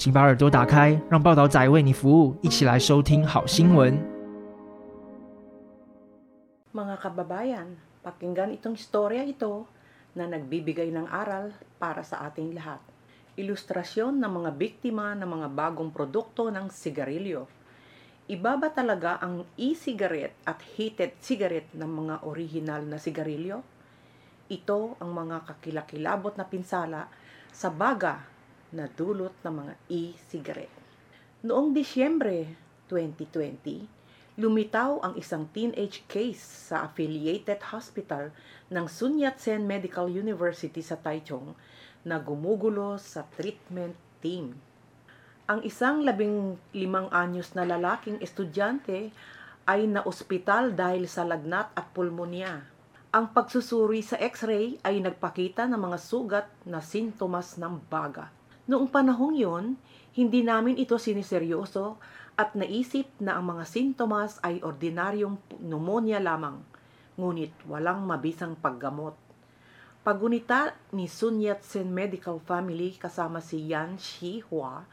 请把耳朵打开，让报道仔为你服务，一起来收听好新闻。 Mga kababayan, pakinggan itong istorya ito na nagbibigay ng aral para sa ating lahat. Ilustrasyon ng mga biktima ng mga bagong produkto ng sigarilyo. Iba ba talaga ang e-cigarette at heated cigarette ng mga orihinal na sigarilyo? Ito ang mga kakilakilabot na pinsala sa baga na dulot ng mga e-cigarette. Noong Disyembre 2020, lumitaw ang isang teenage case sa affiliated hospital ng Sun Yat-sen Medical University sa Taichung na gumugulo sa treatment team. Ang isang labing limang anyos na lalaking estudyante ay naospital dahil sa lagnat at pulmonya. Ang pagsusuri sa x-ray ay nagpakita ng mga sugat na sintomas ng baga. Noong panahong yon, hindi namin ito siniseryoso at naisip na ang mga sintomas ay ordinaryong pneumonia lamang, ngunit walang mabisang paggamot. Pagunita ni Sun Yat-sen Medical Family kasama si Yan Shi-hua,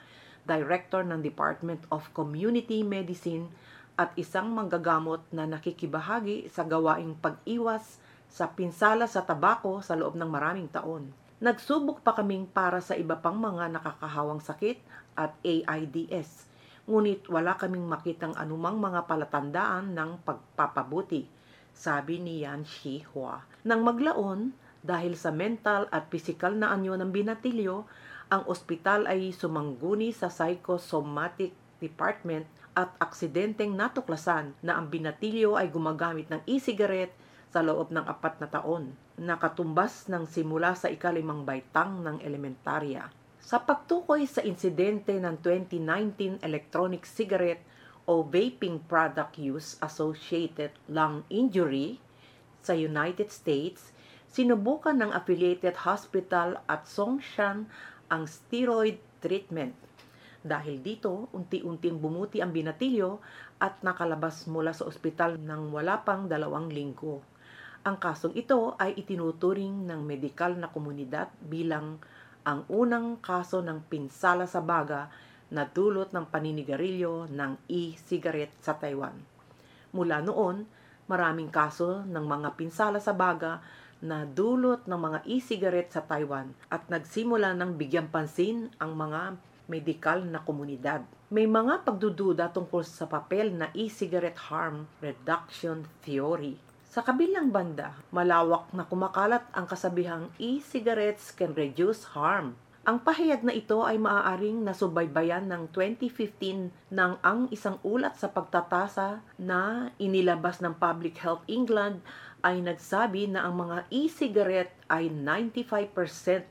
Director ng Department of Community Medicine at isang manggagamot na nakikibahagi sa gawaing pag-iwas sa pinsala sa tabako sa loob ng maraming taon. Nagsubok pa kaming para sa iba pang mga nakakahawang sakit at AIDS, ngunit wala kaming makitang anumang mga palatandaan ng pagpapabuti, sabi ni Yan Shi-hua. Nang maglaon, dahil sa mental at pisikal na anyo ng binatilyo, ang ospital ay sumangguni sa psychosomatic department at aksidenteng natuklasan na ang binatilyo ay gumagamit ng e-cigarette sa loob ng apat na taon, nakatumbas ng simula sa ikalimang baitang ng elementarya. Sa pagtukoy sa insidente ng 2019 electronic cigarette o vaping product use associated lung injury sa United States, sinubukan ng affiliated hospital at Songshan ang steroid treatment. Dahil dito, unti-unting bumuti ang binatilyo at nakalabas mula sa ospital ng wala pang dalawang linggo. Ang kasong ito ay itinuturing ng medikal na komunidad bilang ang unang kaso ng pinsala sa baga na dulot ng paninigarilyo ng e-cigarette sa Taiwan. Mula noon, maraming kaso ng mga pinsala sa baga na dulot ng mga e-cigarette sa Taiwan at nagsimula ng bigyang pansin ang mga medikal na komunidad. May mga pagdududa tungkol sa papel na e-cigarette harm reduction theory. Sa kabilang banda, malawak na kumakalat ang kasabihang e-cigarettes can reduce harm. Ang pahayag na ito ay maaaring nasubaybayan ng 2015 ng ang isang ulat sa pagtatasa na inilabas ng Public Health England ay nagsabi na ang mga e-cigarette ay 95%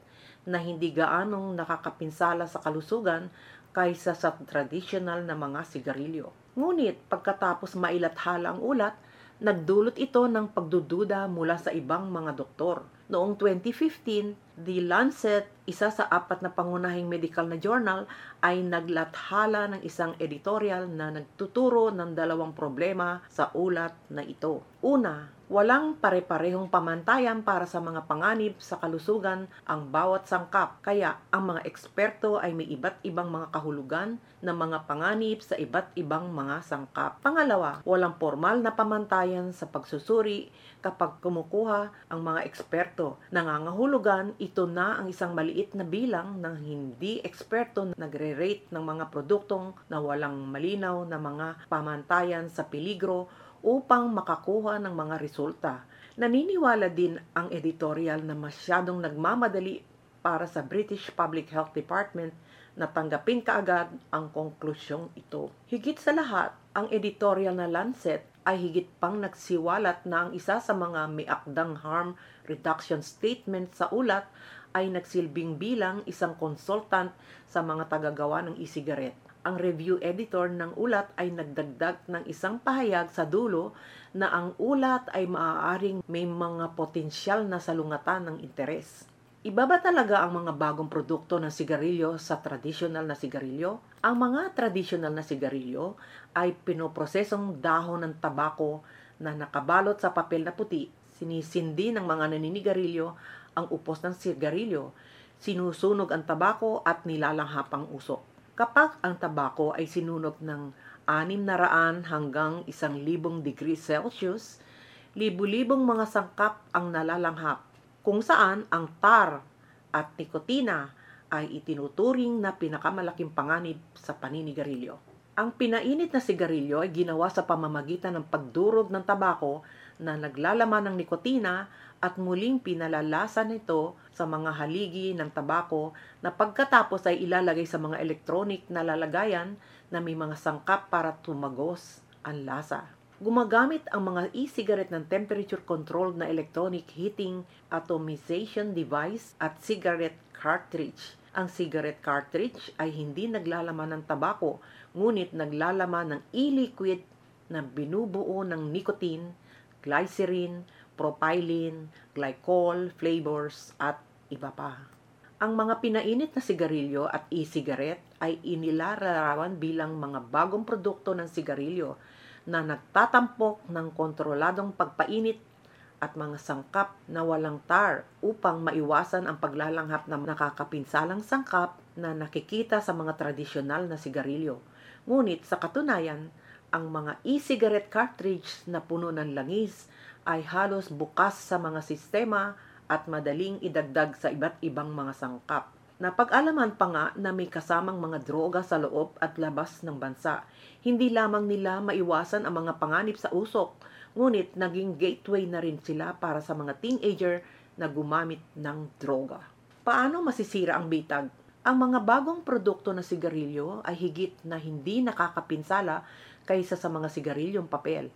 na hindi gaanong nakakapinsala sa kalusugan kaysa sa traditional na mga sigarilyo. Ngunit pagkatapos mailathala ang ulat, nagdulot ito ng pagdududa mula sa ibang mga doktor. Noong 2015, The Lancet, isa sa apat na pangunahing medical na journal, ay naglathala ng isang editorial na nagtuturo ng dalawang problema sa ulat na ito. Una, walang pare-parehong pamantayan para sa mga panganib sa kalusugan ang bawat sangkap. Kaya ang mga eksperto ay may iba't ibang mga kahulugan ng mga panganib sa iba't ibang mga sangkap. Pangalawa, walang formal na pamantayan sa pagsusuri kapag kumukuha ang mga eksperto. Nangangahulugan, ito na ang isang maliit na bilang ng hindi eksperto nagre-rate ng mga produktong na walang malinaw na mga pamantayan sa peligro upang makakuha ng mga resulta. Naniniwala din ang editorial na masyadong nagmamadali para sa British Public Health Department na tanggapin kaagad ang konklusyong ito. Higit sa lahat, ang editorial na Lancet ay higit pang nagsiwalat na ang isa sa mga may akdang harm reduction statement sa ulat ay nagsilbing bilang isang consultant sa mga tagagawa ng e-cigarette. Ang review editor ng ulat ay nagdagdag ng isang pahayag sa dulo na ang ulat ay maaaring may mga potensyal na salungatan ng interes. Iba ba talaga ang mga bagong produkto ng sigarilyo sa tradisyonal na sigarilyo? Ang mga tradisyonal na sigarilyo ay pinoprosesong dahon ng tabako na nakabalot sa papel na puti, sinisindi ng mga naninigarilyo ang upos ng sigarilyo, sinusunog ang tabako at nilalanghap ang usok. Kapag ang tabako ay sinunog ng 600 hanggang 1,000 degrees Celsius, libu-libong mga sangkap ang nalalanghap kung saan ang tar at nikotina ay itinuturing na pinakamalaking panganib sa paninigarilyo. Ang pinainit na sigarilyo ay ginawa sa pamamagitan ng pagdurog ng tabako na naglalaman ng nikotina at muling pinalalasa nito sa mga haligi ng tabako na pagkatapos ay ilalagay sa mga electronic na lalagayan na may mga sangkap para tumagos ang lasa. Gumagamit ang mga e-cigarette ng temperature-controlled na electronic heating atomization device at cigarette cartridge. Ang cigarette cartridge ay hindi naglalaman ng tabako, ngunit naglalaman ng e-liquid na binubuo ng nicotine, glycerin, propylene, glycol, flavors, at iba pa. Ang mga pinainit na sigarilyo at e-cigarette ay inilalarawan bilang mga bagong produkto ng sigarilyo na nagtatampok ng kontroladong pagpainit at mga sangkap na walang tar upang maiwasan ang paglalanghap ng nakakapinsalang sangkap na nakikita sa mga tradisyonal na sigarilyo. Ngunit sa katunayan, ang mga e-cigarette cartridge na puno ng langis ay halos bukas sa mga sistema at madaling idagdag sa iba't ibang mga sangkap. Napag-alaman pa nga na may kasamang mga droga sa loob at labas ng bansa. Hindi lamang nila maiwasan ang mga panganib sa usok, ngunit naging gateway na rin sila para sa mga teenager na gumamit ng droga. Paano masisira ang bitag? Ang mga bagong produkto na sigarilyo ay higit na hindi nakakapinsala kaysa sa mga sigarilyong papel.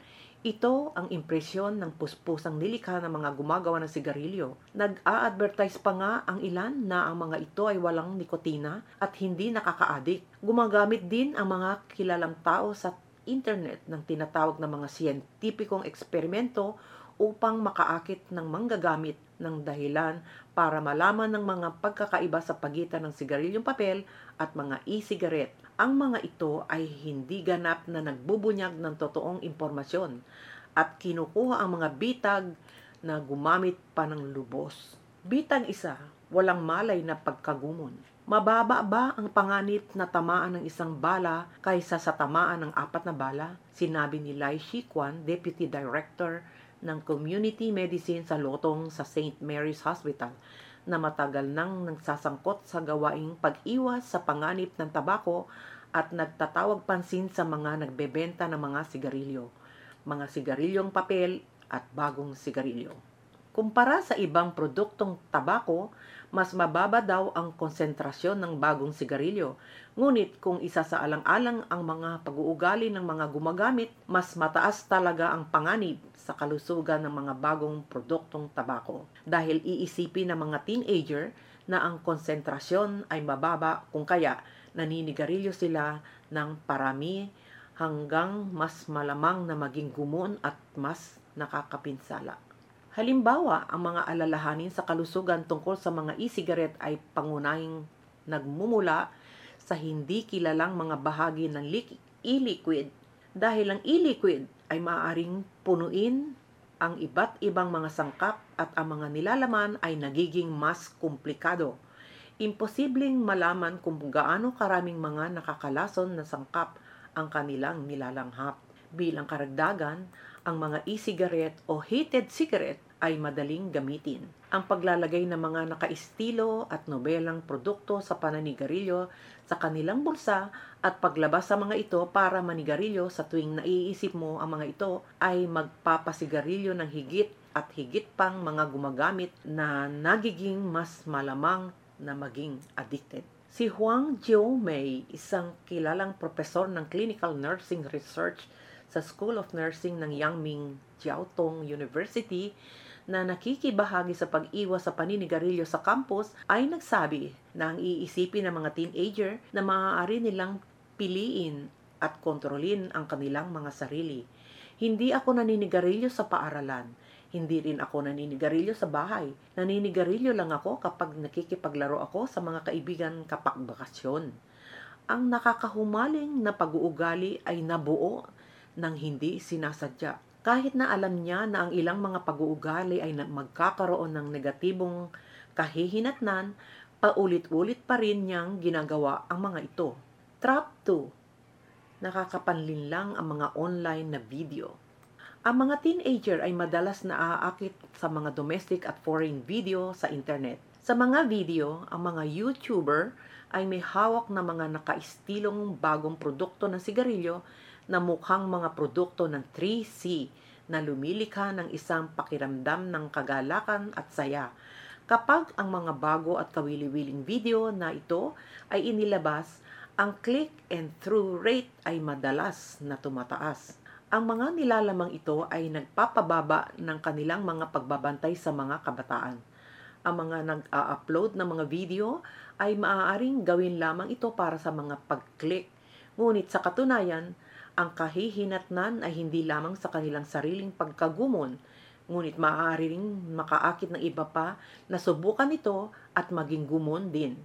Ito ang impresyon ng puspusang nilikha ng mga gumagawa ng sigarilyo. Nag-a-advertise pa nga ang ilan na ang mga ito ay walang nikotina at hindi nakakaadik. Gumagamit din ang mga kilalang tao sa internet ng tinatawag na mga siyentipikong eksperimento upang makaakit ng manggagamit ng dahilan para malaman ng mga pagkakaiba sa pagitan ng sigarilyong papel at mga e-cigarette ang mga ito ay hindi ganap na nagbubunyag ng totoong impormasyon at kinukuha ang mga bitag na gumamit pa ng lubos. Bitag isa, walang malay na pagkagumon. Mababa ba ang panganib na tamaan ng isang bala kaysa sa tamaan ng apat na bala? Sinabi ni Lai Shikwan, Deputy Director ng Community Medicine sa Lotong sa St. Mary's Hospital na matagal nang nagsasangkot sa gawaing pag-iwas sa panganib ng tabako at nagtatawag pansin sa mga nagbebenta ng mga sigarilyo, mga sigarilyong papel at bagong sigarilyo. Kumpara sa ibang produktong tabako, mas mababa daw ang konsentrasyon ng bagong sigarilyo. Ngunit kung isa sa alang-alang ang mga pag-uugali ng mga gumagamit, mas mataas talaga ang panganib sa kalusugan ng mga bagong produktong tabako. Dahil iisipin ng mga teenager na ang konsentrasyon ay mababa kung kaya naninigarilyo sila ng parami hanggang mas malamang na maging gumon at mas nakakapinsala. Halimbawa, ang mga alalahanin sa kalusugan tungkol sa mga e-cigarette ay pangunahing nagmumula sa hindi kilalang mga bahagi ng e-liquid dahil ang e-liquid ay maaaring punuin ang iba't ibang mga sangkap at ang mga nilalaman ay nagiging mas komplikado. Imposibleng malaman kung gaano karaming mga nakakalason na sangkap ang kanilang nilalanghap. Bilang karagdagan, ang mga e-cigarette o heated cigarette ay madaling gamitin. Ang paglalagay ng mga nakaistilo at nobelang produkto sa pananigarilyo sa kanilang bulsa at paglabas sa mga ito para manigarilyo sa tuwing naiisip mo ang mga ito ay magpapasigarilyo ng higit at higit pang mga gumagamit na nagiging mas malamang na maging addicted. Si Huang Jiu Mei, isang kilalang profesor ng clinical nursing research sa School of Nursing ng Yangming Jiaotong University na nakikibahagi sa pag-iwas sa paninigarilyo sa campus ay nagsabi na ang iisipin ng mga teenager na maaari nilang piliin at kontrolin ang kanilang mga sarili. Hindi ako naninigarilyo sa paaralan. Hindi rin ako naninigarilyo sa bahay. Naninigarilyo lang ako kapag nakikipaglaro ako sa mga kaibigan kapag bakasyon. Ang nakakahumaling na pag-uugali ay nabuo ng hindi sinasadya. Kahit na alam niya na ang ilang mga pag-uugali ay magkakaroon ng negatibong kahihinatnan, paulit-ulit pa rin niyang ginagawa ang mga ito. Trap 2. Nakakapanlin lang ang mga online na video. Ang mga teenager ay madalas naaakit sa mga domestic at foreign video sa internet. Sa mga video, ang mga YouTuber ay may hawak na mga nakaistilong bagong produkto ng sigarilyo na mukhang mga produkto ng 3C na lumilikha ng isang pakiramdam ng kagalakan at saya. Kapag ang mga bago at kawili-wiling video na ito ay inilabas, ang click and through rate ay madalas na tumataas. Ang mga nilalamang ito ay nagpapababa ng kanilang mga pagbabantay sa mga kabataan. Ang mga nag-a-upload ng mga video ay maaaring gawin lamang ito para sa mga pag-click. Ngunit sa katunayan, ang kahihinatnan ay hindi lamang sa kanilang sariling pagkagumon, ngunit maaari ring makaakit ng iba pa na subukan ito at maging gumon din.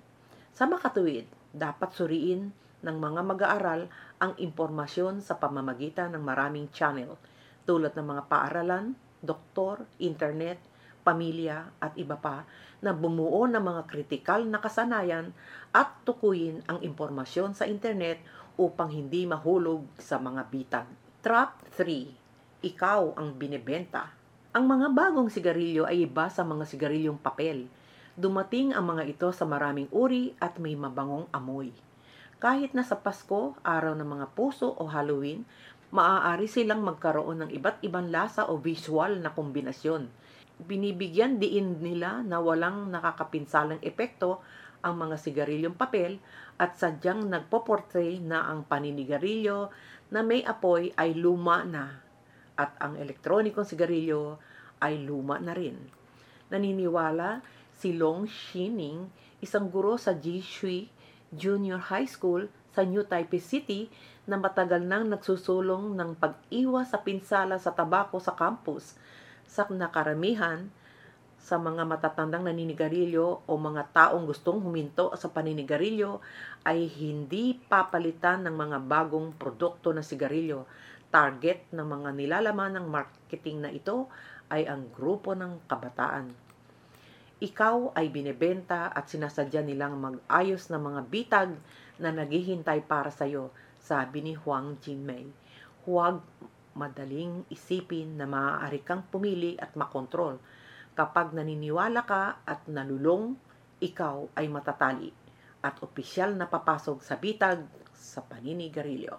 Sa makatuwid, dapat suriin ng mga mag-aaral ang impormasyon sa pamamagitan ng maraming channel tulad ng mga paaralan, doktor, internet, pamilya at iba pa na bumuo ng mga kritikal na kasanayan at tukuyin ang impormasyon sa internet upang hindi mahulog sa mga bitag. Trap 3. Ikaw ang binebenta. Ang mga bagong sigarilyo ay iba sa mga sigarilyong papel. Dumating ang mga ito sa maraming uri at may mabangong amoy. Kahit na sa Pasko, araw ng mga puso o Halloween, maaari silang magkaroon ng iba't ibang lasa o visual na kombinasyon. Binibigyan diin nila na walang nakakapinsalang epekto ang mga sigarilyong papel at sadyang nagpo-portray na ang paninigarilyo na may apoy ay luma na at ang elektronikong sigarilyo ay luma na rin. Naniniwala si Long Shining, isang guro sa Jishui Junior High School sa New Taipei City na matagal nang nagsusulong ng pag-iwas sa pinsala sa tabako sa campus. Sa nakaramihan, sa mga matatandang naninigarilyo o mga taong gustong huminto sa paninigarilyo ay hindi papalitan ng mga bagong produkto na sigarilyo. Target ng mga nilalaman ng marketing na ito ay ang grupo ng kabataan. Ikaw ay binebenta at sinasadya nilang mag-ayos ng mga bitag na naghihintay para sa iyo, sabi ni Huang Jinmei. Huwag madaling isipin na maaari kang pumili at makontrol Kapag naniniwala ka at nalulong, ikaw ay matatali at opisyal na papasok sa bitag sa paninigarilyo.